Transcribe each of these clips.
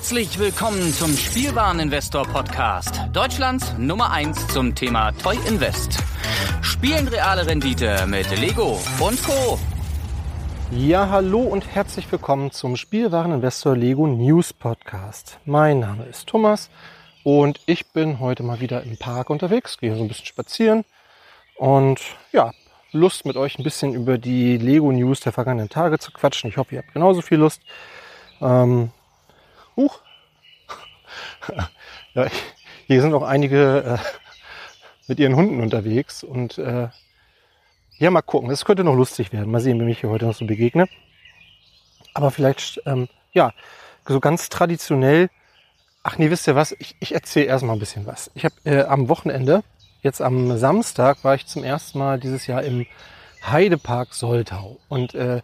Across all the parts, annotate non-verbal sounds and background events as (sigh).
Herzlich willkommen zum Spielwareninvestor Podcast. Deutschlands Nummer 1 zum Thema Toy Invest. Spielen reale Rendite mit Lego und Co. Ja, hallo und herzlich willkommen zum Spielwareninvestor Lego News Podcast. Mein Name ist Thomas und ich bin heute mal wieder im Park unterwegs, gehe so ein bisschen spazieren und ja, Lust mit euch ein bisschen über die Lego News der vergangenen Tage zu quatschen. Ich hoffe, ihr habt genauso viel Lust. Ähm, huch. (laughs) ja, hier sind auch einige äh, mit ihren Hunden unterwegs und äh, ja, mal gucken. Das könnte noch lustig werden. Mal sehen, wie ich hier heute noch so begegne. Aber vielleicht, ähm, ja, so ganz traditionell. Ach nee, wisst ihr was? Ich, ich erzähle erstmal ein bisschen was. Ich habe äh, am Wochenende, jetzt am Samstag, war ich zum ersten Mal dieses Jahr im Heidepark Soltau. Und äh,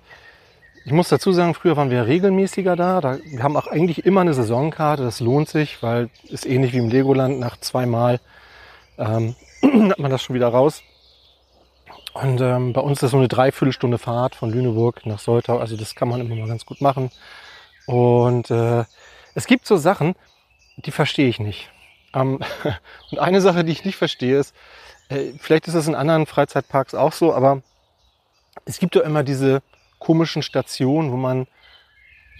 ich muss dazu sagen, früher waren wir regelmäßiger da. da. Wir haben auch eigentlich immer eine Saisonkarte. Das lohnt sich, weil ist ähnlich wie im Legoland. Nach zweimal ähm, (clears throat) hat man das schon wieder raus. Und ähm, bei uns ist das so eine Dreiviertelstunde Fahrt von Lüneburg nach Soltau. Also das kann man immer mal ganz gut machen. Und äh, es gibt so Sachen, die verstehe ich nicht. Ähm, (laughs) und eine Sache, die ich nicht verstehe, ist, äh, vielleicht ist das in anderen Freizeitparks auch so, aber es gibt doch immer diese komischen Stationen, wo man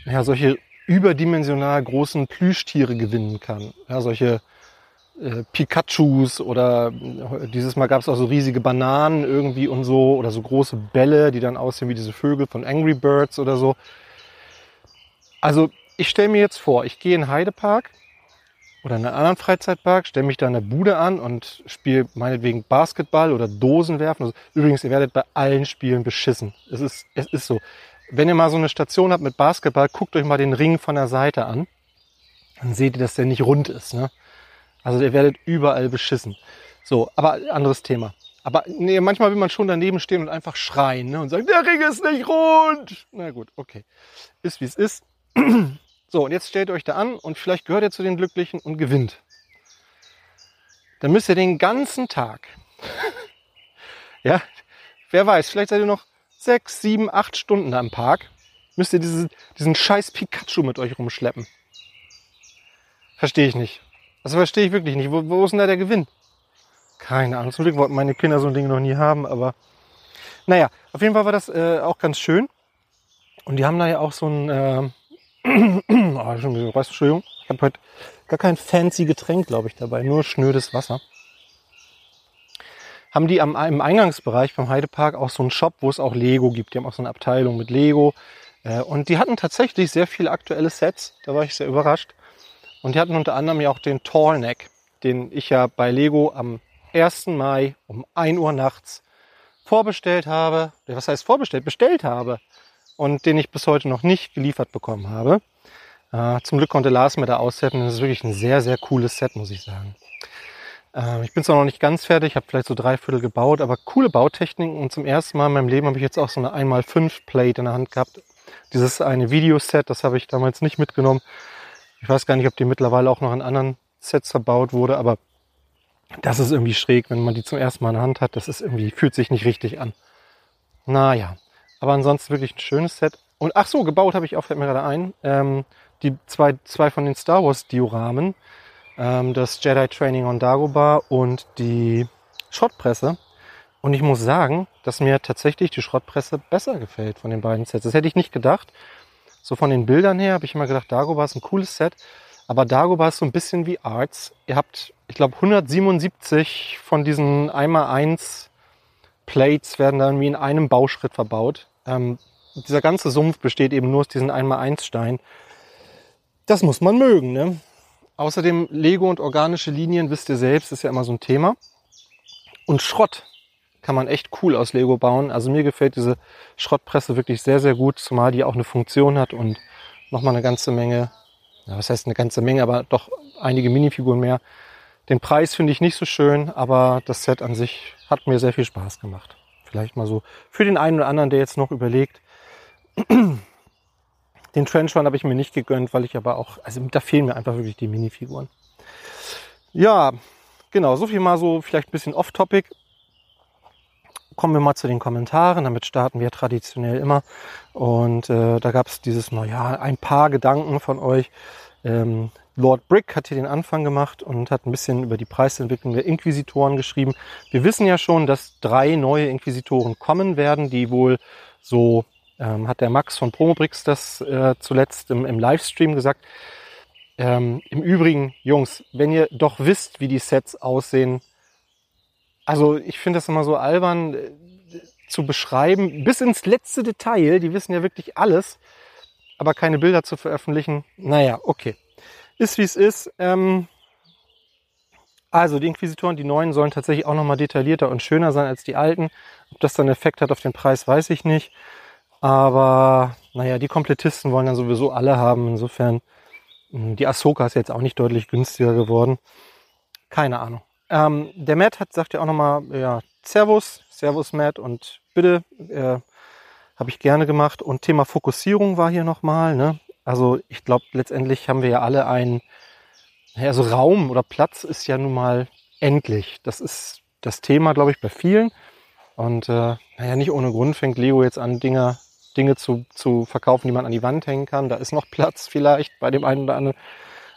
ja, solche überdimensional großen Plüschtiere gewinnen kann. Ja, solche äh, Pikachus oder äh, dieses Mal gab es auch so riesige Bananen irgendwie und so oder so große Bälle, die dann aussehen wie diese Vögel von Angry Birds oder so. Also ich stelle mir jetzt vor, ich gehe in Heidepark oder in einen anderen Freizeitpark, stelle mich da in der Bude an und spiele meinetwegen Basketball oder Dosenwerfen. Also, übrigens, ihr werdet bei allen Spielen beschissen. Es ist, es ist so. Wenn ihr mal so eine Station habt mit Basketball, guckt euch mal den Ring von der Seite an. Dann seht ihr, dass der nicht rund ist. Ne? Also ihr werdet überall beschissen. So, aber anderes Thema. Aber nee, manchmal will man schon daneben stehen und einfach schreien ne? und sagen, der Ring ist nicht rund. Na gut, okay. Ist wie es ist. (clears throat) So, und jetzt stellt euch da an und vielleicht gehört ihr zu den Glücklichen und gewinnt. Dann müsst ihr den ganzen Tag, (laughs) ja, wer weiß, vielleicht seid ihr noch sechs, sieben, acht Stunden da im Park, müsst ihr diesen, diesen scheiß Pikachu mit euch rumschleppen. Verstehe ich nicht. Das verstehe ich wirklich nicht. Wo, wo ist denn da der Gewinn? Keine Ahnung. Zum Glück wollten meine Kinder so ein Ding noch nie haben, aber naja, auf jeden Fall war das äh, auch ganz schön. Und die haben da ja auch so ein, äh, oh, Entschuldigung, ich habe heute gar kein fancy Getränk, glaube ich, dabei, nur schnödes Wasser. Haben die am, im Eingangsbereich beim Heidepark auch so einen Shop, wo es auch Lego gibt. Die haben auch so eine Abteilung mit Lego. Äh, und die hatten tatsächlich sehr viele aktuelle Sets. Da war ich sehr überrascht. Und die hatten unter anderem ja auch den Tallneck, den ich ja bei Lego am 1. Mai um 1 Uhr nachts vorbestellt habe. Was heißt vorbestellt? Bestellt habe und den ich bis heute noch nicht geliefert bekommen habe. Äh, zum Glück konnte Lars mir da aussetzen. Das ist wirklich ein sehr, sehr cooles Set, muss ich sagen. Äh, ich bin zwar noch nicht ganz fertig, habe vielleicht so drei Viertel gebaut, aber coole Bautechniken. Und zum ersten Mal in meinem Leben habe ich jetzt auch so eine 1x5 Plate in der Hand gehabt. Dieses eine Videoset, das habe ich damals nicht mitgenommen. Ich weiß gar nicht, ob die mittlerweile auch noch in anderen Sets verbaut wurde, aber das ist irgendwie schräg, wenn man die zum ersten Mal in der Hand hat. Das ist irgendwie, fühlt sich nicht richtig an. Naja, aber ansonsten wirklich ein schönes Set. Und ach so, gebaut habe ich auch, fällt mir gerade ein, ähm, die zwei, zwei von den Star Wars Dioramen. Ähm, das Jedi Training on Dagobah und die Schrottpresse. Und ich muss sagen, dass mir tatsächlich die Schrottpresse besser gefällt von den beiden Sets. Das hätte ich nicht gedacht. So von den Bildern her habe ich immer gedacht, Dagobah ist ein cooles Set. Aber Dagobah ist so ein bisschen wie Arts. Ihr habt, ich glaube, 177 von diesen 1x1 Plates werden dann wie in einem Bauschritt verbaut. Ähm, dieser ganze Sumpf besteht eben nur aus diesen 1x1 Steinen. Das muss man mögen. Ne? Außerdem Lego und organische Linien, wisst ihr selbst, ist ja immer so ein Thema. Und Schrott kann man echt cool aus Lego bauen. Also mir gefällt diese Schrottpresse wirklich sehr, sehr gut, zumal die auch eine Funktion hat und nochmal eine ganze Menge, ja, was heißt eine ganze Menge, aber doch einige Minifiguren mehr. Den Preis finde ich nicht so schön, aber das Set an sich hat mir sehr viel Spaß gemacht. Vielleicht mal so für den einen oder anderen, der jetzt noch überlegt. (clears throat) Den Trench Run habe ich mir nicht gegönnt, weil ich aber auch, also da fehlen mir einfach wirklich die Minifiguren. Ja, genau, so viel mal so vielleicht ein bisschen off-topic. Kommen wir mal zu den Kommentaren. Damit starten wir traditionell immer. Und äh, da gab es dieses Mal ja ein paar Gedanken von euch ähm, Lord Brick hat hier den Anfang gemacht und hat ein bisschen über die Preisentwicklung der Inquisitoren geschrieben. Wir wissen ja schon, dass drei neue Inquisitoren kommen werden, die wohl so, ähm, hat der Max von Promobrix das äh, zuletzt im, im Livestream gesagt. Ähm, Im Übrigen, Jungs, wenn ihr doch wisst, wie die Sets aussehen, also ich finde das immer so albern äh, zu beschreiben, bis ins letzte Detail, die wissen ja wirklich alles, aber keine Bilder zu veröffentlichen, naja, okay ist wie es ist. Ähm, also die Inquisitoren, die neuen, sollen tatsächlich auch nochmal detaillierter und schöner sein als die alten. Ob das dann Effekt hat auf den Preis, weiß ich nicht. Aber naja, die Komplettisten wollen dann sowieso alle haben. Insofern, hm, die Ahsoka ist jetzt auch nicht deutlich günstiger geworden. Keine Ahnung. Ähm, der Matt hat, sagt ja auch nochmal, ja, Servus, Servus Matt und bitte, äh, habe ich gerne gemacht. Und Thema Fokussierung war hier nochmal. Ne? Also ich glaube, letztendlich haben wir ja alle ein, also Raum oder Platz ist ja nun mal endlich. Das ist das Thema, glaube ich, bei vielen. Und äh, naja, nicht ohne Grund fängt Lego jetzt an, Dinge, Dinge zu, zu verkaufen, die man an die Wand hängen kann. Da ist noch Platz vielleicht bei dem einen oder anderen.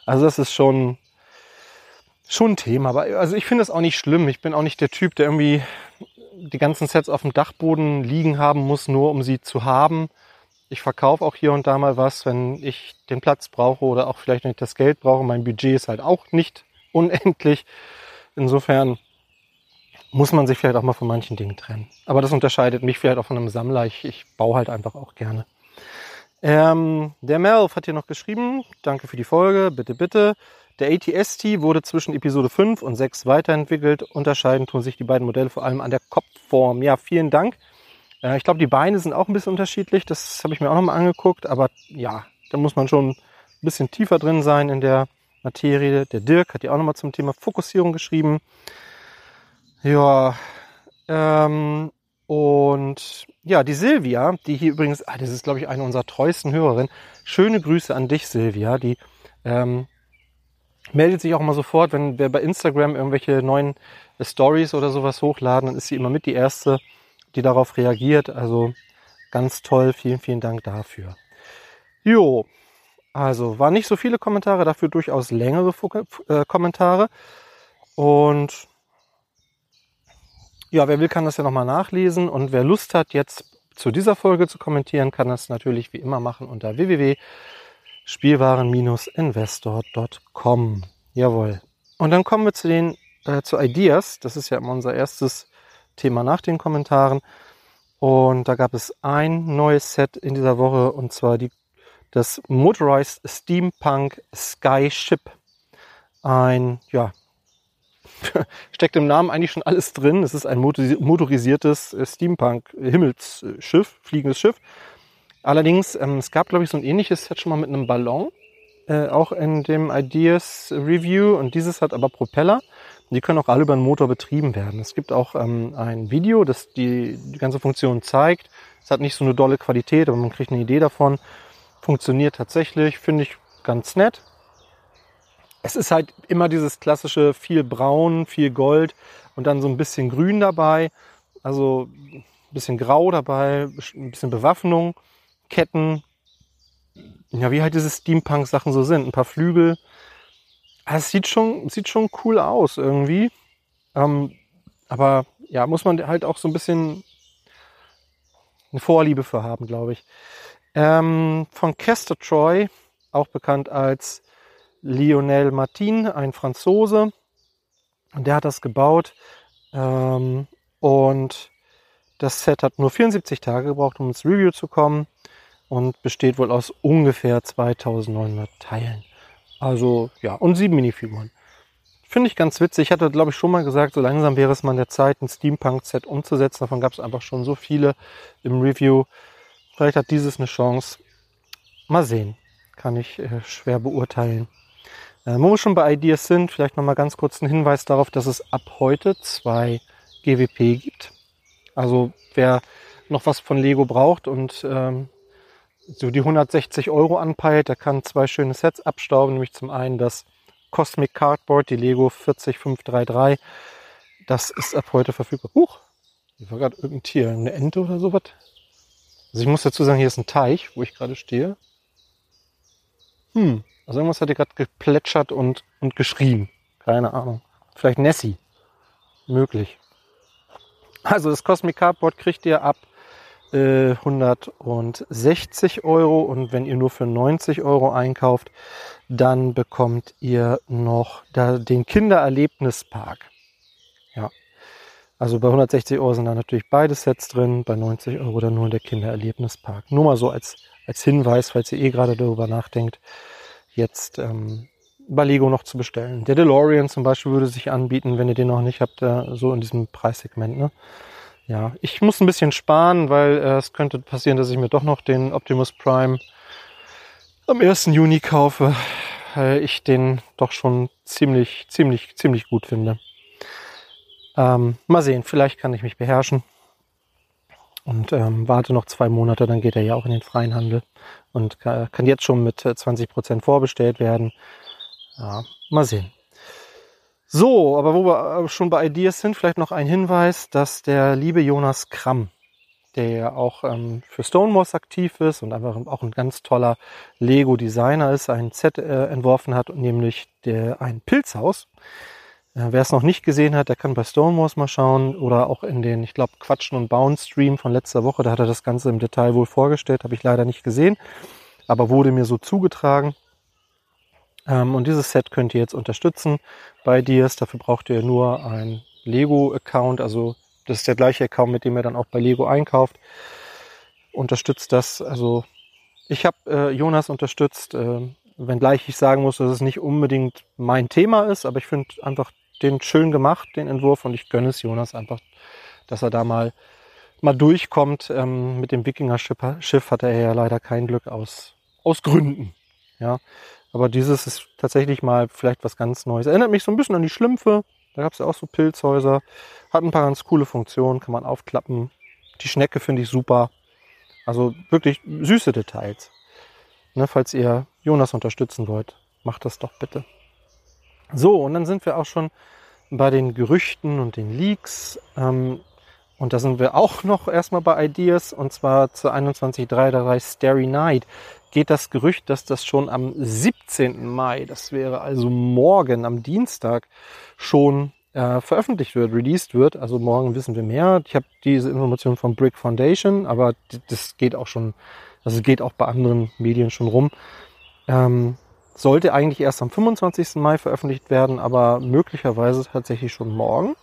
Also das ist schon, schon ein Thema. Aber also ich finde es auch nicht schlimm. Ich bin auch nicht der Typ, der irgendwie die ganzen Sets auf dem Dachboden liegen haben muss, nur um sie zu haben. Ich verkaufe auch hier und da mal was, wenn ich den Platz brauche oder auch vielleicht nicht das Geld brauche. Mein Budget ist halt auch nicht (laughs) unendlich. Insofern muss man sich vielleicht auch mal von manchen Dingen trennen. Aber das unterscheidet mich vielleicht auch von einem Sammler. Ich, ich baue halt einfach auch gerne. Ähm, der Melv hat hier noch geschrieben, danke für die Folge, bitte, bitte. Der ATST wurde zwischen Episode 5 und 6 weiterentwickelt. Unterscheiden tun sich die beiden Modelle vor allem an der Kopfform. Ja, vielen Dank. Äh, ich glaube, die Beine sind auch ein bisschen unterschiedlich. Das habe ich mir auch nochmal angeguckt. Aber ja, da muss man schon ein bisschen tiefer drin sein in der Materie. Der Dirk hat ja auch nochmal zum Thema Fokussierung geschrieben. Ja, ähm, und ja, die Silvia, die hier übrigens, ah, das ist glaube ich eine unserer treuesten Hörerinnen. Schöne Grüße an dich, Silvia. Die ähm, meldet sich auch immer sofort, wenn wir bei Instagram irgendwelche neuen Stories oder sowas hochladen, dann ist sie immer mit die erste, die darauf reagiert. Also ganz toll, vielen, vielen Dank dafür. Jo, also waren nicht so viele Kommentare, dafür durchaus längere äh, Kommentare. Und ja, wer will, kann das ja nochmal nachlesen. Und wer Lust hat, jetzt zu dieser Folge zu kommentieren, kann das natürlich wie immer machen unter www.spielwaren-investor.com. Jawohl. Und dann kommen wir zu den äh, zu Ideas. Das ist ja immer unser erstes Thema nach den Kommentaren. Und da gab es ein neues Set in dieser Woche und zwar die, das Motorized Steampunk Skyship. Ein, ja, (laughs) steckt im Namen eigentlich schon alles drin. Es ist ein motorisiertes Steampunk-Himmelsschiff, fliegendes Schiff. Allerdings, ähm, es gab, glaube ich, so ein ähnliches Set schon mal mit einem Ballon, äh, auch in dem Ideas Review. Und dieses hat aber Propeller. Die können auch alle über den Motor betrieben werden. Es gibt auch ähm, ein Video, das die, die ganze Funktion zeigt. Es hat nicht so eine dolle Qualität, aber man kriegt eine Idee davon. Funktioniert tatsächlich, finde ich ganz nett. Es ist halt immer dieses klassische viel Braun, viel Gold und dann so ein bisschen Grün dabei. Also ein bisschen Grau dabei, ein bisschen Bewaffnung, Ketten. Ja, wie halt diese Steampunk-Sachen so sind. Ein paar Flügel, es sieht schon, sieht schon cool aus irgendwie. Ähm, aber ja, muss man halt auch so ein bisschen eine Vorliebe für haben, glaube ich. Ähm, von Kester Troy, auch bekannt als Lionel Martin, ein Franzose. Und der hat das gebaut. Ähm, und das Set hat nur 74 Tage gebraucht, um ins Review zu kommen. Und besteht wohl aus ungefähr 2900 Teilen. Also ja, und sieben Minifiguren. Finde ich ganz witzig. Ich hatte, glaube ich, schon mal gesagt, so langsam wäre es mal an der Zeit, ein Steampunk-Set umzusetzen. Davon gab es einfach schon so viele im Review. Vielleicht hat dieses eine Chance. Mal sehen. Kann ich äh, schwer beurteilen. Äh, wo wir schon bei Ideas sind, vielleicht nochmal ganz kurz ein Hinweis darauf, dass es ab heute zwei GWP gibt. Also wer noch was von Lego braucht und ähm, so die 160 Euro anpeilt. Der kann zwei schöne Sets abstauben, nämlich zum einen das Cosmic Cardboard, die Lego 40533. Das ist ab heute verfügbar. Huch, hier war gerade irgendein Tier, eine Ente oder sowas. Also ich muss dazu sagen, hier ist ein Teich, wo ich gerade stehe. Hm, Also irgendwas hat hier gerade geplätschert und, und geschrien. Keine Ahnung. Vielleicht Nessie. Möglich. Also das Cosmic Cardboard kriegt ihr ab äh, 160 Euro und wenn ihr nur für 90 Euro einkauft, dann bekommt ihr noch da den Kindererlebnispark. Ja. Also bei 160 Euro sind da natürlich beide Sets drin, bei 90 Euro dann nur der Kindererlebnispark. Nur mal so als, als Hinweis, falls ihr eh gerade darüber nachdenkt, jetzt ähm, bei Lego noch zu bestellen. Der DeLorean zum Beispiel würde sich anbieten, wenn ihr den noch nicht habt, äh, so in diesem Preissegment. Ne? Ja, ich muss ein bisschen sparen, weil äh, es könnte passieren, dass ich mir doch noch den Optimus Prime am 1. Juni kaufe, weil ich den doch schon ziemlich, ziemlich, ziemlich gut finde. Ähm, mal sehen, vielleicht kann ich mich beherrschen und ähm, warte noch zwei Monate, dann geht er ja auch in den freien Handel und kann, kann jetzt schon mit 20% äh, vorbestellt werden. Ja, mal sehen. So, aber wo wir äh, schon bei Ideas sind, vielleicht noch ein Hinweis, dass der liebe Jonas Kramm, der ja auch ähm, für Stonemoss aktiv ist und einfach auch ein ganz toller Lego-Designer ist, ein Set äh, entworfen hat, nämlich der, ein Pilzhaus. Äh, Wer es noch nicht gesehen hat, der kann bei Stonemoss mal schauen oder auch in den, ich glaube, Quatschen und Bauen Stream von letzter Woche, da hat er das Ganze im Detail wohl vorgestellt, habe ich leider nicht gesehen, aber wurde mir so zugetragen. Ähm, und dieses Set könnt ihr jetzt unterstützen bei Dias. Dafür braucht ihr nur ein Lego-Account. Also das ist der gleiche Account, mit dem ihr dann auch bei Lego einkauft. Unterstützt das. Also ich habe äh, Jonas unterstützt, äh, wenngleich ich sagen muss, dass es nicht unbedingt mein Thema ist, aber ich finde einfach den schön gemacht, den Entwurf, und ich gönne es Jonas einfach, dass er da mal mal durchkommt. Ähm, mit dem Wikinger-Schiff hat er ja leider kein Glück aus, aus Gründen. Ja, aber dieses ist tatsächlich mal vielleicht was ganz Neues. Erinnert mich so ein bisschen an die Schlümpfe. Da gab es ja auch so Pilzhäuser. Hat ein paar ganz coole Funktionen, kann man aufklappen. Die Schnecke finde ich super. Also wirklich süße Details. Ne, falls ihr Jonas unterstützen wollt, macht das doch bitte. So, und dann sind wir auch schon bei den Gerüchten und den Leaks. Ähm, und da sind wir auch noch erstmal bei Ideas und zwar zur 21.333 Starry Night geht das Gerücht, dass das schon am 17. Mai, das wäre also morgen am Dienstag, schon äh, veröffentlicht wird, released wird. Also morgen wissen wir mehr. Ich habe diese Information von Brick Foundation, aber das geht auch schon, also geht auch bei anderen Medien schon rum. Ähm, sollte eigentlich erst am 25. Mai veröffentlicht werden, aber möglicherweise tatsächlich schon morgen.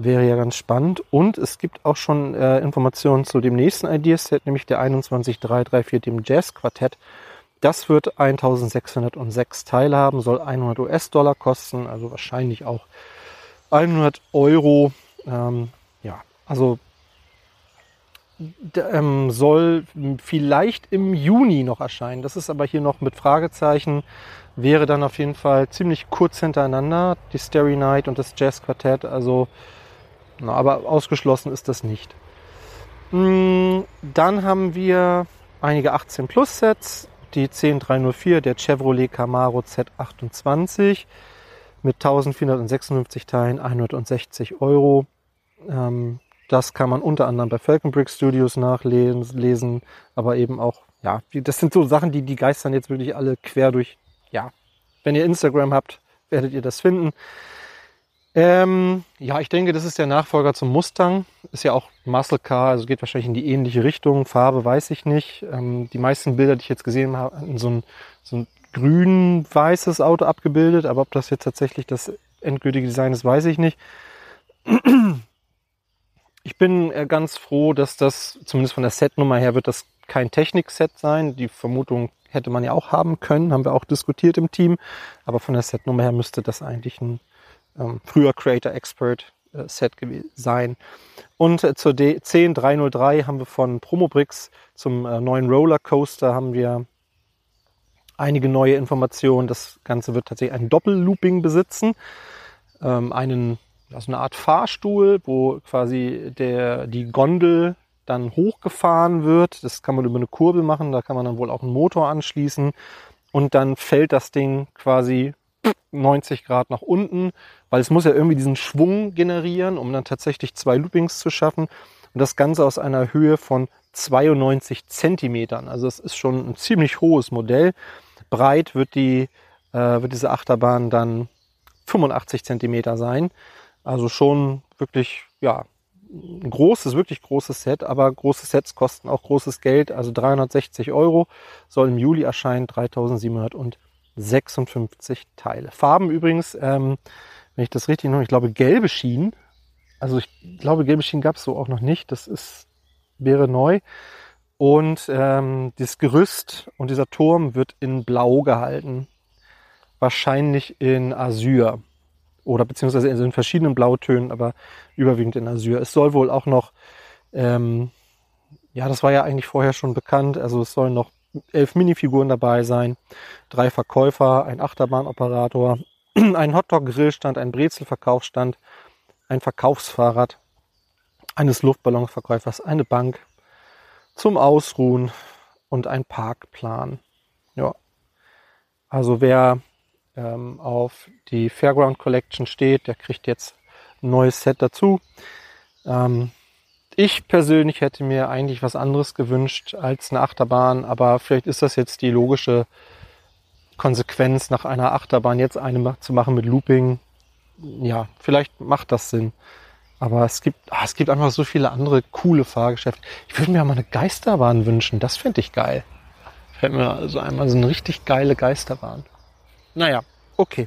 Wäre ja ganz spannend. Und es gibt auch schon äh, Informationen zu dem nächsten Ideaset, nämlich der 21334, dem Jazz Quartett. Das wird 1606 Teile haben, soll 100 US-Dollar kosten, also wahrscheinlich auch 100 Euro. Ähm, ja, also ähm, soll vielleicht im Juni noch erscheinen. Das ist aber hier noch mit Fragezeichen. Wäre dann auf jeden Fall ziemlich kurz hintereinander, die Starry Night und das Jazz Quartett. Also na, aber ausgeschlossen ist das nicht. Mm, dann haben wir einige 18 Plus Sets, die 10304, der Chevrolet Camaro Z28 mit 1456 Teilen, 160 Euro. Ähm, das kann man unter anderem bei Falcon Brick Studios nachlesen, aber eben auch, ja, das sind so Sachen, die, die geistern jetzt wirklich alle quer durch, ja, wenn ihr Instagram habt, werdet ihr das finden. Ähm, ja, ich denke, das ist der Nachfolger zum Mustang. Ist ja auch Muscle Car, also geht wahrscheinlich in die ähnliche Richtung. Farbe weiß ich nicht. Ähm, die meisten Bilder, die ich jetzt gesehen habe, in so ein, so ein grün-weißes Auto abgebildet. Aber ob das jetzt tatsächlich das endgültige Design ist, weiß ich nicht. (clears throat) Ich bin äh, ganz froh, dass das, zumindest von der Setnummer her, wird das kein Technik-Set sein. Die Vermutung hätte man ja auch haben können, haben wir auch diskutiert im Team. Aber von der Setnummer her müsste das eigentlich ein ähm, früher Creator Expert äh, Set sein. Und äh, zur D 10303 haben wir von Promobrix zum äh, neuen Roller Coaster haben wir einige neue Informationen. Das Ganze wird tatsächlich ein Doppellooping besitzen. Ähm, einen, also eine Art Fahrstuhl, wo quasi der, die Gondel dann hochgefahren wird. Das kann man über eine Kurbel machen, da kann man dann wohl auch einen Motor anschließen und dann fällt das Ding quasi 90 Grad nach unten, weil es muss ja irgendwie diesen Schwung generieren, um dann tatsächlich zwei Loopings zu schaffen. Und das Ganze aus einer Höhe von 92 Zentimetern. Also es ist schon ein ziemlich hohes Modell. breit wird die äh, wird diese Achterbahn dann 85 Zentimeter sein. Also schon wirklich, ja, ein großes, wirklich großes Set, aber große Sets kosten auch großes Geld. Also 360 Euro soll im Juli erscheinen, 3756 Teile. Farben übrigens, ähm, wenn ich das richtig noch, ich glaube gelbe Schienen. Also ich glaube, gelbe Schienen gab es so auch noch nicht. Das ist, wäre neu. Und ähm, das Gerüst und dieser Turm wird in Blau gehalten. Wahrscheinlich in Azur oder beziehungsweise in verschiedenen Blautönen, aber überwiegend in Azur. Es soll wohl auch noch, ähm, ja, das war ja eigentlich vorher schon bekannt, also es sollen noch elf Minifiguren dabei sein, drei Verkäufer, ein Achterbahnoperator, (clears throat) ein Hotdog-Grillstand, ein Brezelverkaufsstand, ein Verkaufsfahrrad eines Luftballonverkäufers, eine Bank zum Ausruhen und ein Parkplan. Ja. Also wer ähm, auf die Fairground Collection steht. Der kriegt jetzt ein neues Set dazu. Ähm, ich persönlich hätte mir eigentlich was anderes gewünscht als eine Achterbahn, aber vielleicht ist das jetzt die logische Konsequenz, nach einer Achterbahn jetzt eine zu machen mit Looping. Ja, vielleicht macht das Sinn. Aber es gibt, ah, es gibt einfach so viele andere coole Fahrgeschäfte. Ich würde mir mal eine Geisterbahn wünschen. Das fände ich geil. Fällt mir also einmal so eine richtig geile Geisterbahn. Naja, okay.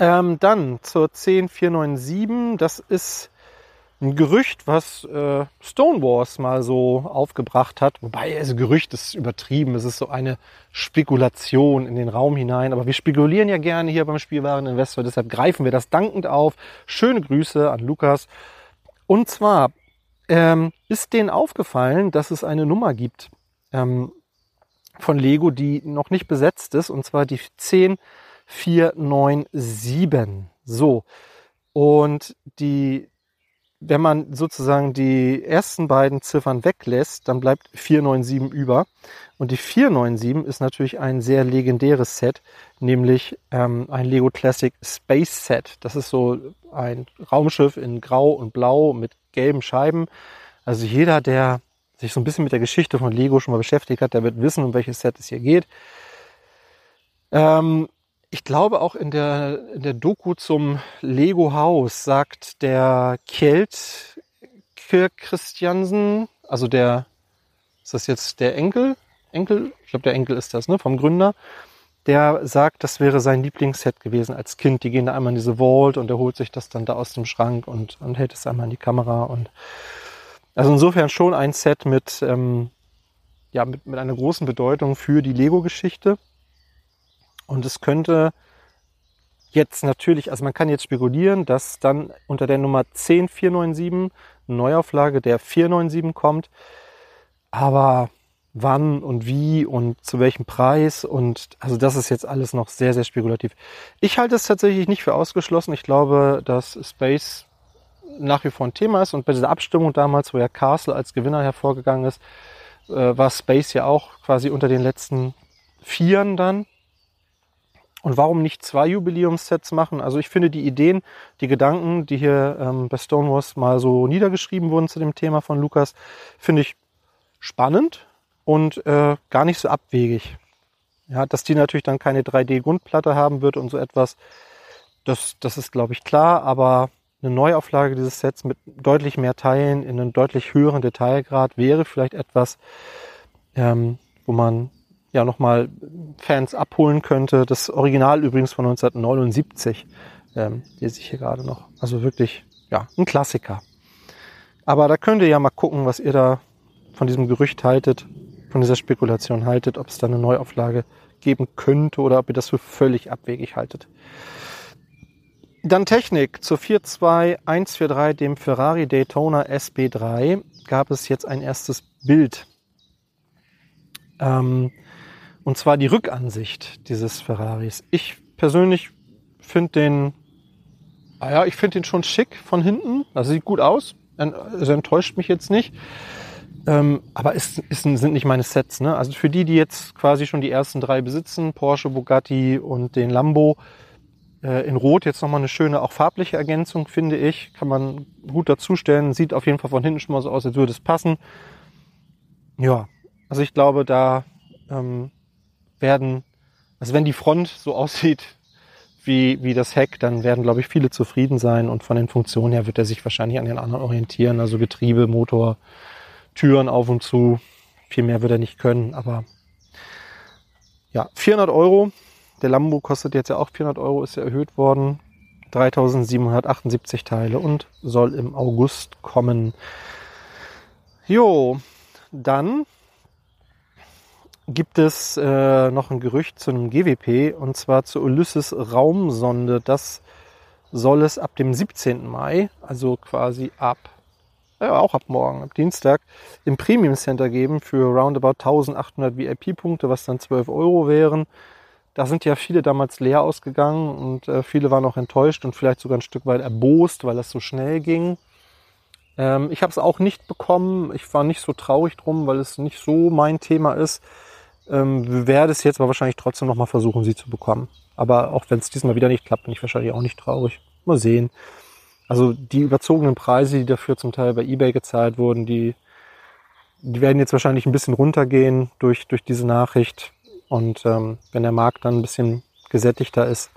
Ähm, dann zur 10497. Das ist ein Gerücht, was äh, Stonewalls mal so aufgebracht hat. Wobei, also Gerücht ist übertrieben. Es ist so eine Spekulation in den Raum hinein. Aber wir spekulieren ja gerne hier beim Spielwareninvestor. Deshalb greifen wir das dankend auf. Schöne Grüße an Lukas. Und zwar ähm, ist denen aufgefallen, dass es eine Nummer gibt. Ähm, von Lego, die noch nicht besetzt ist, und zwar die 10497. So. Und die, wenn man sozusagen die ersten beiden Ziffern weglässt, dann bleibt 497 über. Und die 497 ist natürlich ein sehr legendäres Set, nämlich ähm, ein Lego Classic Space Set. Das ist so ein Raumschiff in Grau und Blau mit gelben Scheiben. Also jeder, der sich so ein bisschen mit der Geschichte von Lego schon mal beschäftigt hat, der wird wissen, um welches Set es hier geht. Ähm, ich glaube auch in der, in der Doku zum Lego Haus sagt der Kjeld Christiansen, also der, ist das jetzt der Enkel? Enkel? Ich glaube, der Enkel ist das, ne, vom Gründer. Der sagt, das wäre sein Lieblingsset gewesen als Kind. Die gehen da einmal in diese Vault und er holt sich das dann da aus dem Schrank und, und hält es einmal in die Kamera und also insofern schon ein Set mit, ähm, ja, mit, mit einer großen Bedeutung für die Lego-Geschichte. Und es könnte jetzt natürlich, also man kann jetzt spekulieren, dass dann unter der Nummer 10497 eine Neuauflage der 497 kommt. Aber wann und wie und zu welchem Preis und also das ist jetzt alles noch sehr, sehr spekulativ. Ich halte es tatsächlich nicht für ausgeschlossen. Ich glaube, dass Space nach wie vor ein Thema ist. Und bei dieser Abstimmung damals, wo ja Castle als Gewinner hervorgegangen ist, äh, war Space ja auch quasi unter den letzten Vieren dann. Und warum nicht zwei Jubiläumssets machen? Also ich finde die Ideen, die Gedanken, die hier ähm, bei Stonewalls mal so niedergeschrieben wurden zu dem Thema von Lukas, finde ich spannend und äh, gar nicht so abwegig. Ja, dass die natürlich dann keine 3D-Grundplatte haben wird und so etwas, das, das ist, glaube ich, klar, aber eine Neuauflage dieses Sets mit deutlich mehr Teilen in einem deutlich höheren Detailgrad wäre vielleicht etwas, ähm, wo man ja nochmal Fans abholen könnte. Das Original übrigens von 1979 ähm, lese ich hier gerade noch. Also wirklich, ja, ein Klassiker. Aber da könnt ihr ja mal gucken, was ihr da von diesem Gerücht haltet, von dieser Spekulation haltet, ob es da eine Neuauflage geben könnte oder ob ihr das für völlig abwegig haltet. Dann Technik. Zur 42143, dem Ferrari Daytona SB3, gab es jetzt ein erstes Bild. Ähm, und zwar die Rückansicht dieses Ferraris. Ich persönlich finde den, ah ja, ich finde den schon schick von hinten. Also sieht gut aus. Also enttäuscht mich jetzt nicht. Ähm, aber es, es sind nicht meine Sets. Ne? Also für die, die jetzt quasi schon die ersten drei besitzen, Porsche, Bugatti und den Lambo, äh, in Rot jetzt nochmal eine schöne, auch farbliche Ergänzung, finde ich. Kann man gut dazustellen. Sieht auf jeden Fall von hinten schon mal so aus, als würde es passen. Ja, also ich glaube, da ähm, werden, also wenn die Front so (laughs) aussieht wie, wie das Heck, dann werden, glaube ich, viele zufrieden sein und von den Funktionen her wird er sich wahrscheinlich an den anderen orientieren. Also Getriebe, Motor, Türen auf und zu. Viel mehr wird er nicht können, aber ja, 400 Euro. Der Lambo kostet jetzt ja auch 400 Euro, ist ja erhöht worden. 3778 Teile und soll im August kommen. Jo, dann gibt es äh, noch ein Gerücht zu einem GWP und zwar zur Ulysses Raumsonde. Das soll es ab dem 17. Mai, also quasi ab, ja, auch ab morgen, ab Dienstag, im Premium Center geben für roundabout 1800 VIP-Punkte, was dann 12 Euro wären. Da sind ja viele damals leer ausgegangen und äh, viele waren auch enttäuscht und vielleicht sogar ein Stück weit erbost, weil das so schnell ging. Ähm, ich habe es auch nicht bekommen. Ich war nicht so traurig drum, weil es nicht so mein Thema ist. Ähm, werde es jetzt aber wahrscheinlich trotzdem nochmal versuchen, sie zu bekommen. Aber auch wenn es diesmal wieder nicht klappt, bin ich wahrscheinlich auch nicht traurig. Mal sehen. Also die überzogenen Preise, die dafür zum Teil bei eBay gezahlt wurden, die, die werden jetzt wahrscheinlich ein bisschen runtergehen durch, durch diese Nachricht. Und ähm, wenn der Markt dann ein bisschen gesättigter ist.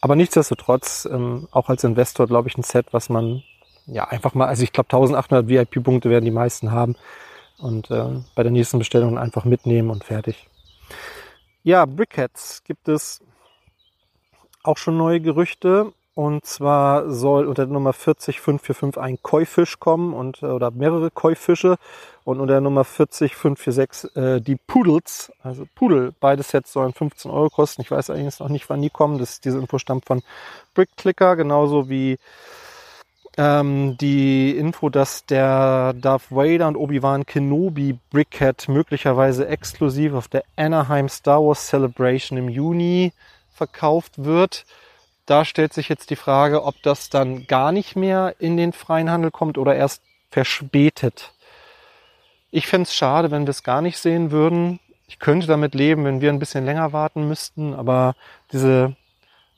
Aber nichtsdestotrotz, ähm, auch als Investor, glaube ich, ein Set, was man ja einfach mal, also ich glaube 1800 VIP-Punkte werden die meisten haben und äh, bei der nächsten Bestellung einfach mitnehmen und fertig. Ja, Brickheads gibt es auch schon neue Gerüchte. Und zwar soll unter der Nummer 40545 ein Koi-Fisch kommen und, äh, oder mehrere Koi-Fische. Und unter der Nummer 40546 äh, die Pudels, also Pudel. Beide Sets sollen 15 Euro kosten. Ich weiß eigentlich noch nicht, wann die kommen. Das, diese Info stammt von Brickclicker, genauso wie ähm, die Info, dass der Darth Vader und Obi-Wan Kenobi Brickhead möglicherweise exklusiv auf der Anaheim Star Wars Celebration im Juni verkauft wird. Da stellt sich jetzt die Frage, ob das dann gar nicht mehr in den freien Handel kommt oder erst verspätet. Ich fände es schade, wenn wir es gar nicht sehen würden. Ich könnte damit leben, wenn wir ein bisschen länger warten müssten, aber diese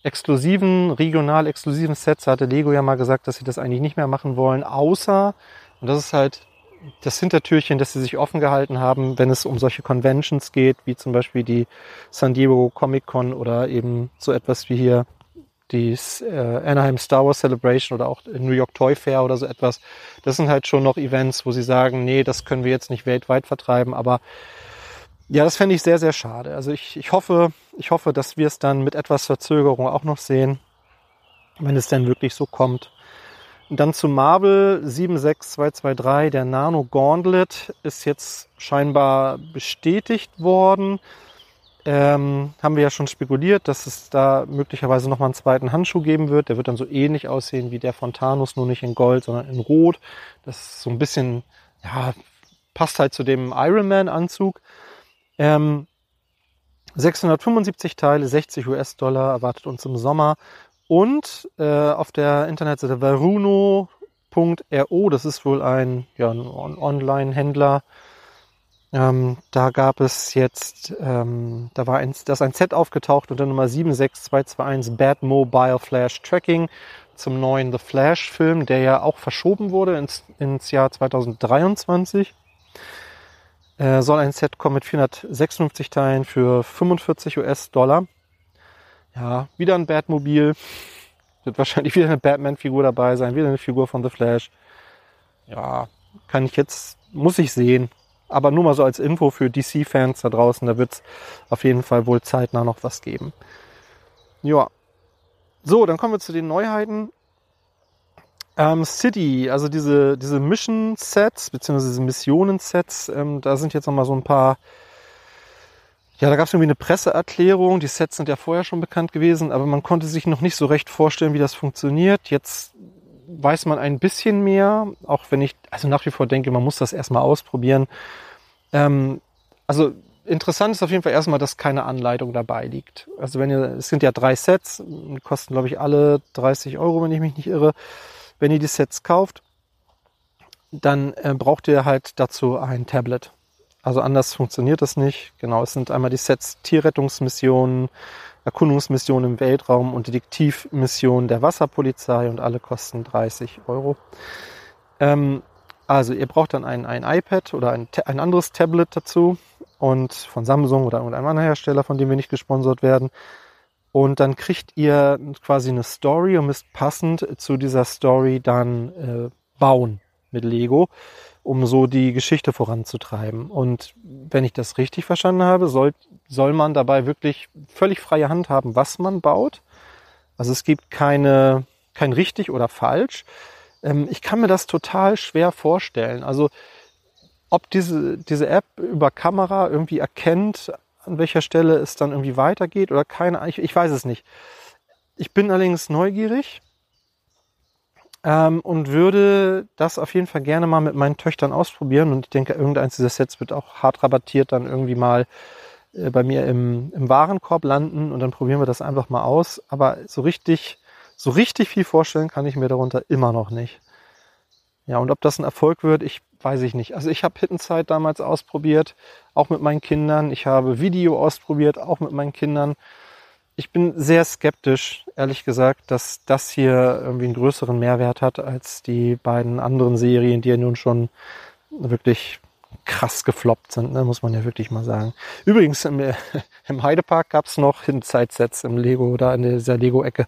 exklusiven, regional exklusiven Sets hatte Lego ja mal gesagt, dass sie das eigentlich nicht mehr machen wollen, außer, und das ist halt das Hintertürchen, dass sie sich offen gehalten haben, wenn es um solche Conventions geht, wie zum Beispiel die San Diego Comic Con oder eben so etwas wie hier die äh, Anaheim Star Wars Celebration oder auch New York Toy Fair oder so etwas. Das sind halt schon noch Events, wo sie sagen, nee, das können wir jetzt nicht weltweit vertreiben, aber ja, das fände ich sehr, sehr schade. Also ich, ich hoffe, ich hoffe, dass wir es dann mit etwas Verzögerung auch noch sehen, wenn es denn wirklich so kommt. Dann zu Marvel 76223, der Nano Gauntlet ist jetzt scheinbar bestätigt worden. Ähm, haben wir ja schon spekuliert, dass es da möglicherweise nochmal einen zweiten Handschuh geben wird. Der wird dann so ähnlich aussehen wie der von Thanos, nur nicht in Gold, sondern in Rot. Das ist so ein bisschen, ja, passt halt zu dem Iron Man Anzug. Ähm, 675 Teile, 60 US-Dollar erwartet uns im Sommer. Und äh, auf der Internetseite varuno.ro, das ist wohl ein, ja, ein Online-Händler, ähm, da gab es jetzt, ähm, da war ein, das ein Set aufgetaucht unter Nummer 76221 Bad Mobile Flash Tracking zum neuen The Flash Film, der ja auch verschoben wurde ins, ins Jahr 2023. Äh, soll ein Set kommen mit 456 Teilen für 45 US-Dollar. Ja, wieder ein Batmobil. Wird wahrscheinlich (laughs) wieder eine Batman-Figur dabei sein, wieder eine Figur von The Flash. Ja, kann ich jetzt, muss ich sehen. Aber nur mal so als Info für DC-Fans da draußen, da wird es auf jeden Fall wohl zeitnah noch was geben. Ja. So, dann kommen wir zu den Neuheiten. Ähm, City, also diese, diese Mission-Sets, beziehungsweise diese Missionen-Sets, ähm, da sind jetzt nochmal so ein paar, ja, da gab es irgendwie eine Presseerklärung, die Sets sind ja vorher schon bekannt gewesen, aber man konnte sich noch nicht so recht vorstellen, wie das funktioniert. Jetzt weiß man ein bisschen mehr, auch wenn ich also nach wie vor denke, man muss das erstmal ausprobieren. Ähm, also interessant ist auf jeden Fall erstmal, dass keine Anleitung dabei liegt. Also wenn ihr, es sind ja drei Sets, kosten glaube ich alle 30 Euro, wenn ich mich nicht irre. Wenn ihr die Sets kauft, dann äh, braucht ihr halt dazu ein Tablet. Also anders funktioniert das nicht. Genau, es sind einmal die Sets Tierrettungsmissionen, Erkundungsmissionen im Weltraum und Detektivmissionen der Wasserpolizei und alle kosten 30 Euro. Ähm, also ihr braucht dann ein, ein iPad oder ein, ein anderes Tablet dazu und von Samsung oder irgendeinem anderen Hersteller, von dem wir nicht gesponsert werden. Und dann kriegt ihr quasi eine Story und müsst passend zu dieser Story dann äh, bauen mit Lego, um so die Geschichte voranzutreiben. Und wenn ich das richtig verstanden habe, soll, soll man dabei wirklich völlig freie Hand haben, was man baut. Also es gibt keine, kein richtig oder falsch. Ähm, ich kann mir das total schwer vorstellen. Also ob diese, diese App über Kamera irgendwie erkennt, an welcher Stelle es dann irgendwie weitergeht oder keine, ich, ich weiß es nicht. Ich bin allerdings neugierig ähm, und würde das auf jeden Fall gerne mal mit meinen Töchtern ausprobieren und ich denke, irgendeins dieser Sets wird auch hart rabattiert dann irgendwie mal äh, bei mir im, im Warenkorb landen und dann probieren wir das einfach mal aus. Aber so richtig, so richtig viel vorstellen kann ich mir darunter immer noch nicht. Ja, und ob das ein Erfolg wird, ich weiß ich nicht. Also ich habe Hittenzeit damals ausprobiert, auch mit meinen Kindern. Ich habe Video ausprobiert, auch mit meinen Kindern. Ich bin sehr skeptisch, ehrlich gesagt, dass das hier irgendwie einen größeren Mehrwert hat als die beiden anderen Serien, die ja nun schon wirklich krass gefloppt sind, ne, muss man ja wirklich mal sagen. Übrigens, im, (laughs) im Heidepark gab's noch Hinzeitsets im Lego oder in dieser Lego-Ecke.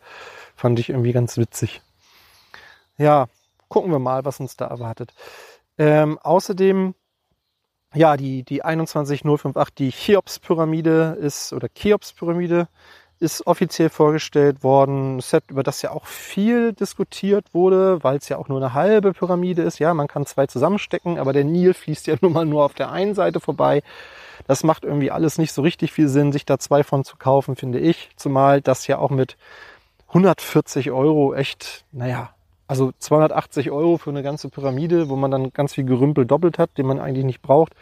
Fand ich irgendwie ganz witzig. Ja, gucken wir mal, was uns da erwartet. Ähm, außerdem, ja, die, die 21058, die Cheops-Pyramide ist, oder Cheops-Pyramide ist offiziell vorgestellt worden. Ein Set, über das ja auch viel diskutiert wurde, weil es ja auch nur eine halbe Pyramide ist. Ja, man kann zwei zusammenstecken, aber der Nil fließt ja (laughs) nun mal nur auf der einen Seite vorbei. Das macht irgendwie alles nicht so richtig viel Sinn, sich da zwei von zu kaufen, finde ich. Zumal das ja auch mit 140 Euro echt, naja, also 280 Euro für eine ganze Pyramide, wo man dann ganz viel Gerümpel doppelt hat, den man eigentlich nicht braucht.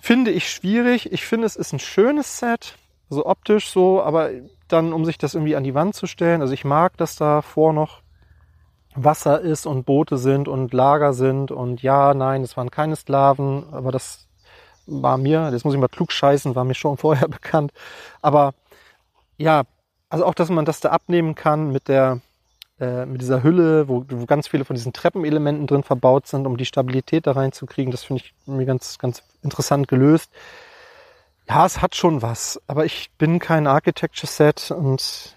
Finde ich schwierig. Ich finde, es ist ein schönes Set, so optisch so, aber dann, um sich das irgendwie an die Wand zu stellen. Also ich mag, dass da vor noch Wasser ist und Boote sind und Lager sind und ja, nein, es waren keine Sklaven, aber das war mir, das muss ich mal klug scheißen, war mir schon (laughs) vorher bekannt. Aber ja, also auch, dass man das da abnehmen kann mit der äh, mit dieser Hülle, wo, wo ganz viele von diesen Treppenelementen drin verbaut sind, um die Stabilität da reinzukriegen. Das finde ich mir ganz, ganz interessant gelöst. Ja, es hat schon was, aber ich bin kein Architecture-Set und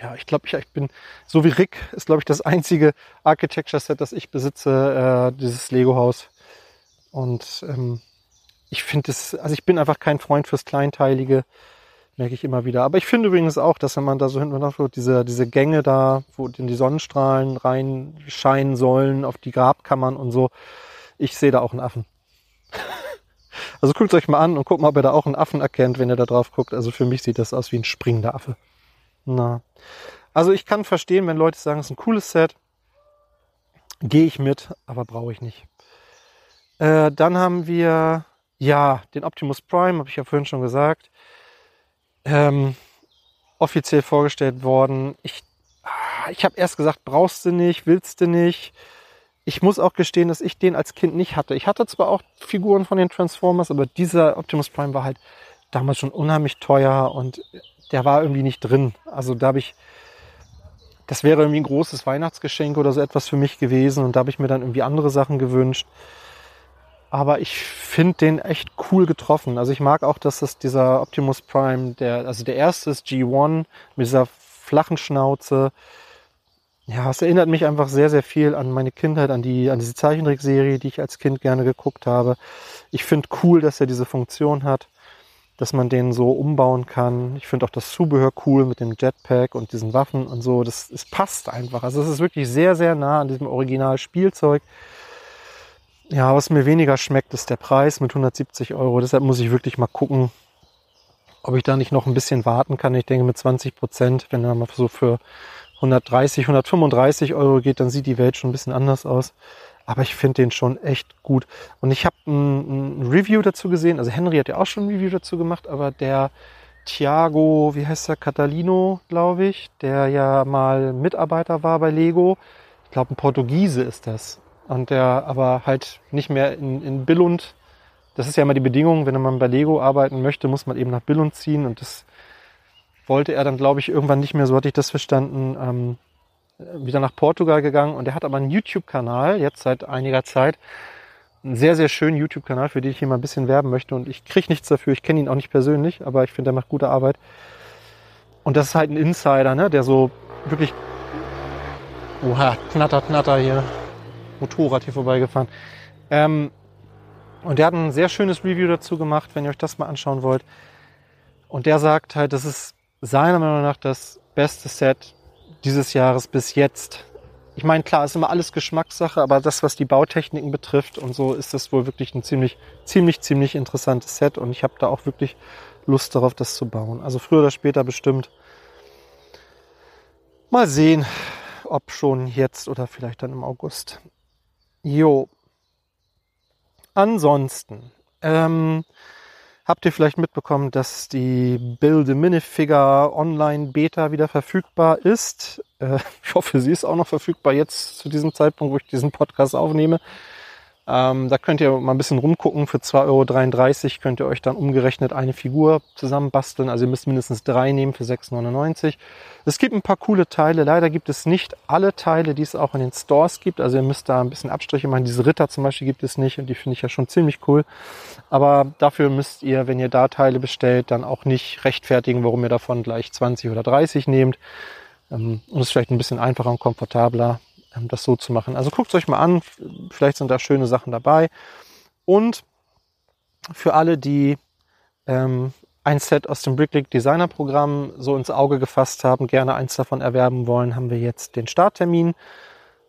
ja, ich glaube, ich, ich bin, so wie Rick, ist glaube ich das einzige Architecture-Set, das ich besitze, äh, dieses Lego-Haus. Und ähm, ich finde es, also ich bin einfach kein Freund fürs Kleinteilige merke ich immer wieder. Aber ich finde übrigens auch, dass wenn man da so hinten so diese, diese Gänge da, wo die Sonnenstrahlen reinscheinen sollen auf die Grabkammern und so, ich sehe da auch einen Affen. (laughs) also guckt euch mal an und guckt mal, ob ihr da auch einen Affen erkennt, wenn ihr da drauf guckt. Also für mich sieht das aus wie ein springender Affe. Na. Also ich kann verstehen, wenn Leute sagen, es ist ein cooles Set. Gehe ich mit, aber brauche ich nicht. Äh, dann haben wir ja den Optimus Prime, habe ich ja vorhin schon gesagt ähm, offiziell vorgestellt worden. Ich, ah, ich habe erst gesagt, brauchst du nicht, willst du nicht. Ich muss auch gestehen, dass ich den als Kind nicht hatte. Ich hatte zwar auch Figuren von den Transformers, aber dieser Optimus Prime war halt damals schon unheimlich teuer und der war irgendwie nicht drin. Also da habe ich, das wäre irgendwie ein großes Weihnachtsgeschenk oder so etwas für mich gewesen und da habe ich mir dann irgendwie andere Sachen gewünscht. Aber ich finde den echt cool getroffen. Also ich mag auch, dass das dieser Optimus Prime, der, also der erste ist G1 mit dieser flachen Schnauze. Ja, es erinnert mich einfach sehr, sehr viel an meine Kindheit, an die, an diese Zeichentrickserie, die ich als Kind gerne geguckt habe. Ich finde cool, dass er diese Funktion hat, dass man den so umbauen kann. Ich finde auch das Zubehör cool mit dem Jetpack und diesen Waffen und so. Das, es passt einfach. Also es ist wirklich sehr, sehr nah an diesem Original Spielzeug. Ja, was mir weniger schmeckt, ist der Preis mit 170 Euro. Deshalb muss ich wirklich mal gucken, ob ich da nicht noch ein bisschen warten kann. Ich denke mit 20 Prozent, wenn er mal so für 130, 135 Euro geht, dann sieht die Welt schon ein bisschen anders aus. Aber ich finde den schon echt gut. Und ich habe ein, ein, Review dazu gesehen. Also Henry hat ja auch schon ein Review dazu gemacht, aber der Thiago, wie heißt der, Catalino, glaube ich, der ja mal Mitarbeiter war bei Lego. Ich glaube, ein Portugiese ist das. Und der aber halt nicht mehr in, in Billund, das ist ja immer die Bedingung, wenn man bei Lego arbeiten möchte, muss man eben nach Billund ziehen. Und das wollte er dann, glaube ich, irgendwann nicht mehr, so hatte ich das verstanden, ähm, wieder nach Portugal gegangen. Und er hat aber einen YouTube-Kanal, jetzt seit einiger Zeit, einen sehr, sehr schönen YouTube-Kanal, für den ich hier mal ein bisschen werben möchte. Und ich kriege nichts dafür. Ich kenne ihn auch nicht persönlich, aber ich finde, er macht gute Arbeit. Und das ist halt ein Insider, ne, der so wirklich. Oha, knatter, knatter hier. Motorrad hier vorbeigefahren. Ähm, und der hat ein sehr schönes Review dazu gemacht, wenn ihr euch das mal anschauen wollt. Und der sagt halt, das ist seiner Meinung nach das beste Set dieses Jahres bis jetzt. Ich meine, klar, ist immer alles Geschmackssache, aber das, was die Bautechniken betrifft und so, ist das wohl wirklich ein ziemlich, ziemlich, ziemlich interessantes Set und ich habe da auch wirklich Lust darauf, das zu bauen. Also früher oder später bestimmt. Mal sehen, ob schon jetzt oder vielleicht dann im August. Jo. Ansonsten, ähm, habt ihr vielleicht mitbekommen, dass die Build a Minifigure Online Beta wieder verfügbar ist. Äh, (laughs) ich hoffe, sie ist auch noch verfügbar jetzt zu diesem Zeitpunkt, wo ich diesen Podcast aufnehme. Ähm, da könnt ihr mal ein bisschen rumgucken. Für 2,33 Euro könnt ihr euch dann umgerechnet eine Figur zusammenbasteln. Also ihr müsst mindestens drei nehmen für 6,99 Euro. Es gibt ein paar coole Teile. Leider gibt es nicht alle Teile, die es auch in den Stores gibt. Also ihr müsst da ein bisschen Abstriche machen. Diese Ritter zum Beispiel gibt es nicht und die finde ich ja schon ziemlich cool. Aber dafür müsst ihr, wenn ihr da Teile bestellt, dann auch nicht rechtfertigen, warum ihr davon gleich 20 oder 30 nehmt. Ähm, und es ist vielleicht ein bisschen einfacher und komfortabler das so zu machen. Also guckt euch mal an, vielleicht sind da schöne Sachen dabei. Und für alle, die ähm, ein Set aus dem Bricklick Designer Programm so ins Auge gefasst haben, gerne eins davon erwerben wollen, haben wir jetzt den Starttermin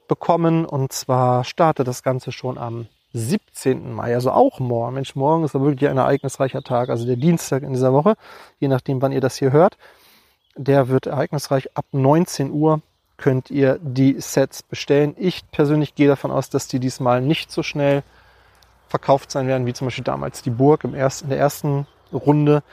bekommen. Und zwar startet das Ganze schon am 17. Mai, also auch morgen. Mensch, morgen ist aber wirklich ein ereignisreicher Tag, also der Dienstag in dieser Woche, je nachdem, wann ihr das hier hört. Der wird ereignisreich ab 19 Uhr könnt ihr die Sets bestellen. Ich persönlich gehe davon aus, dass die diesmal nicht so schnell verkauft sein werden, wie zum Beispiel damals die Burg im ersten, in der ersten Runde.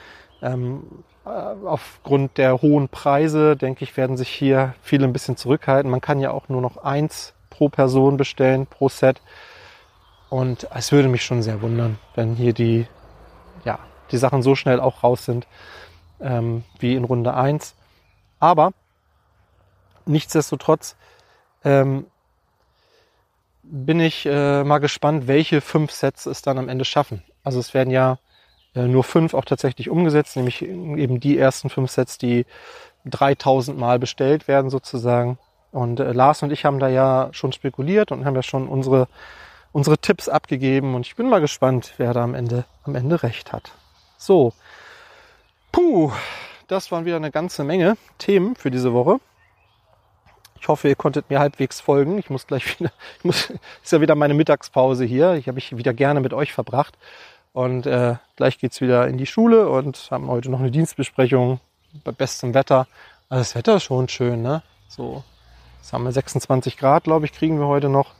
Ähm, äh, aufgrund der hohen Preise, denke ich, werden sich hier viele ein bisschen zurückhalten. Man kann ja auch nur noch eins pro Person bestellen, pro Set. Und es würde mich schon sehr wundern, wenn hier die, ja, die Sachen so schnell auch raus sind ähm, wie in Runde 1. Aber nichtsdestotrotz ähm, bin ich äh, mal gespannt, welche fünf Sets es dann am Ende schaffen. Also es werden ja äh, nur fünf auch tatsächlich umgesetzt, nämlich eben die ersten fünf Sets, die 3000 Mal bestellt werden sozusagen. Und äh, Lars und ich haben da ja schon spekuliert und haben ja schon unsere, unsere Tipps abgegeben und ich bin mal gespannt, wer da am Ende, am Ende recht hat. So, puh, das waren wieder eine ganze Menge Themen für diese Woche. Ich hoffe, ihr konntet mir halbwegs folgen. Ich muss gleich (laughs) wieder, ich muss, ist ja wieder meine Mittagspause hier. Ich habe mich wieder gerne mit euch verbracht. Und äh, gleich geht's wieder in die Schule und haben heute noch eine Dienstbesprechung bei bestem Wetter. Also das Wetter ist schon schön, ne? So, jetzt haben wir 26 Grad, glaube ich, kriegen wir heute noch.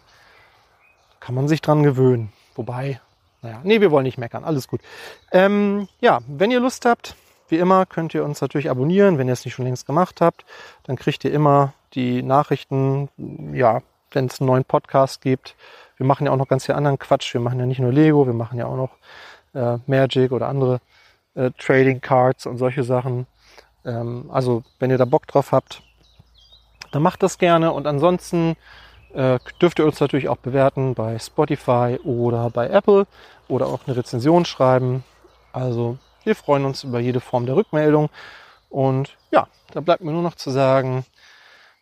Kann man sich dran gewöhnen. Wobei, naja, nee, wir wollen nicht meckern. Alles gut. Ähm, ja, wenn ihr Lust habt, wie immer könnt ihr uns natürlich abonnieren, wenn ihr es nicht schon längst gemacht habt. Dann kriegt ihr immer die Nachrichten, ja, wenn es einen neuen Podcast gibt. Wir machen ja auch noch ganz viel anderen Quatsch. Wir machen ja nicht nur Lego, wir machen ja auch noch äh, Magic oder andere äh, Trading Cards und solche Sachen. Ähm, also wenn ihr da Bock drauf habt, dann macht das gerne. Und ansonsten äh, dürft ihr uns natürlich auch bewerten bei Spotify oder bei Apple oder auch eine Rezension schreiben. Also wir freuen uns über jede Form der Rückmeldung. Und ja, da bleibt mir nur noch zu sagen,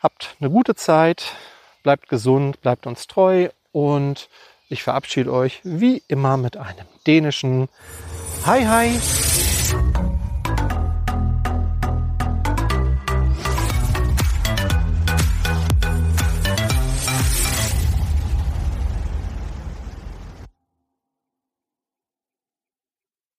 Habt eine gute Zeit, bleibt gesund, bleibt uns treu und ich verabschiede euch wie immer mit einem dänischen Hi Hi.